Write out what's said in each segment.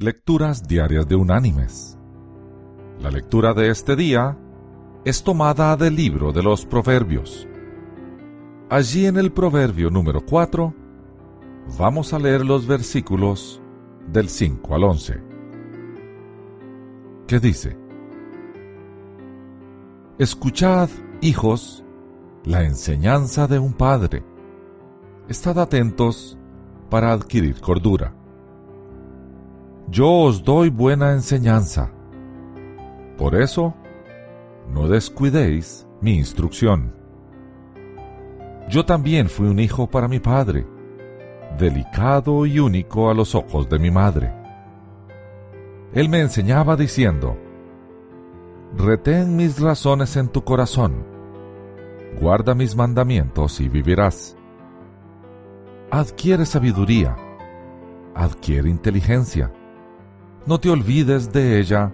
Lecturas Diarias de Unánimes. La lectura de este día es tomada del libro de los Proverbios. Allí en el Proverbio número 4 vamos a leer los versículos del 5 al 11. ¿Qué dice? Escuchad, hijos, la enseñanza de un padre. Estad atentos para adquirir cordura yo os doy buena enseñanza. Por eso, no descuidéis mi instrucción. Yo también fui un hijo para mi padre, delicado y único a los ojos de mi madre. Él me enseñaba diciendo, Retén mis razones en tu corazón, guarda mis mandamientos y vivirás. Adquiere sabiduría, adquiere inteligencia no te olvides de ella,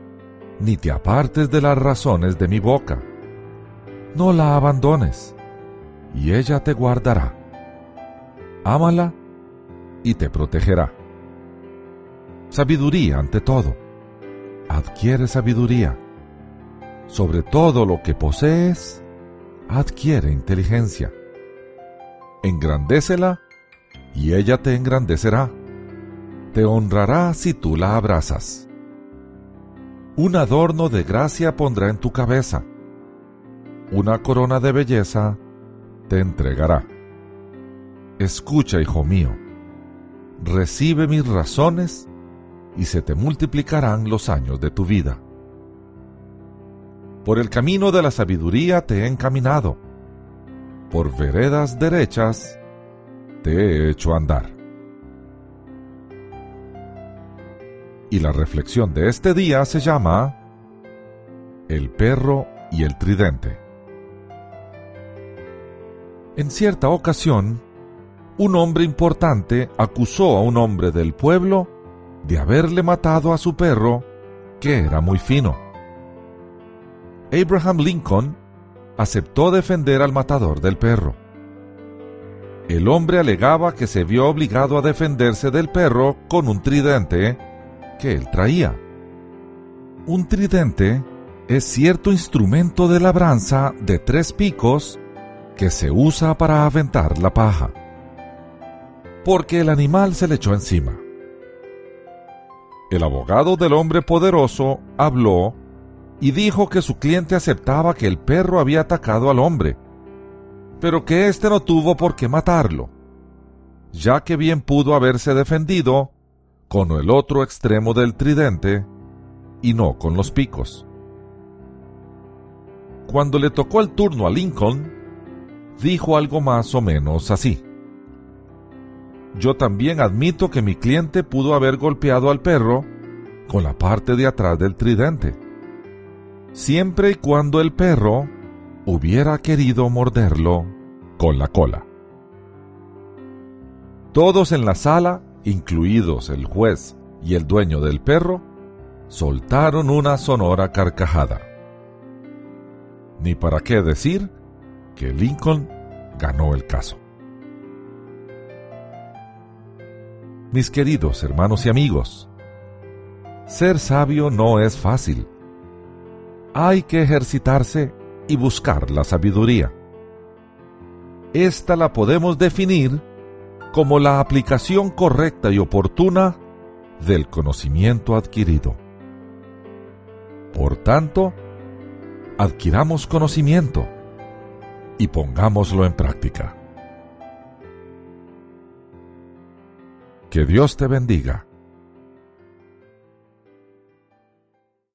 ni te apartes de las razones de mi boca. No la abandones, y ella te guardará. Ámala y te protegerá. Sabiduría ante todo. Adquiere sabiduría. Sobre todo lo que posees, adquiere inteligencia. Engrandécela y ella te engrandecerá te honrará si tú la abrazas. Un adorno de gracia pondrá en tu cabeza. Una corona de belleza te entregará. Escucha, hijo mío, recibe mis razones y se te multiplicarán los años de tu vida. Por el camino de la sabiduría te he encaminado, por veredas derechas te he hecho andar. Y la reflexión de este día se llama El perro y el tridente. En cierta ocasión, un hombre importante acusó a un hombre del pueblo de haberle matado a su perro, que era muy fino. Abraham Lincoln aceptó defender al matador del perro. El hombre alegaba que se vio obligado a defenderse del perro con un tridente él traía. Un tridente es cierto instrumento de labranza de tres picos que se usa para aventar la paja. Porque el animal se le echó encima. El abogado del hombre poderoso habló y dijo que su cliente aceptaba que el perro había atacado al hombre, pero que éste no tuvo por qué matarlo, ya que bien pudo haberse defendido con el otro extremo del tridente y no con los picos. Cuando le tocó el turno a Lincoln, dijo algo más o menos así. Yo también admito que mi cliente pudo haber golpeado al perro con la parte de atrás del tridente, siempre y cuando el perro hubiera querido morderlo con la cola. Todos en la sala incluidos el juez y el dueño del perro, soltaron una sonora carcajada. Ni para qué decir que Lincoln ganó el caso. Mis queridos hermanos y amigos, ser sabio no es fácil. Hay que ejercitarse y buscar la sabiduría. Esta la podemos definir como la aplicación correcta y oportuna del conocimiento adquirido. Por tanto, adquiramos conocimiento y pongámoslo en práctica. Que Dios te bendiga.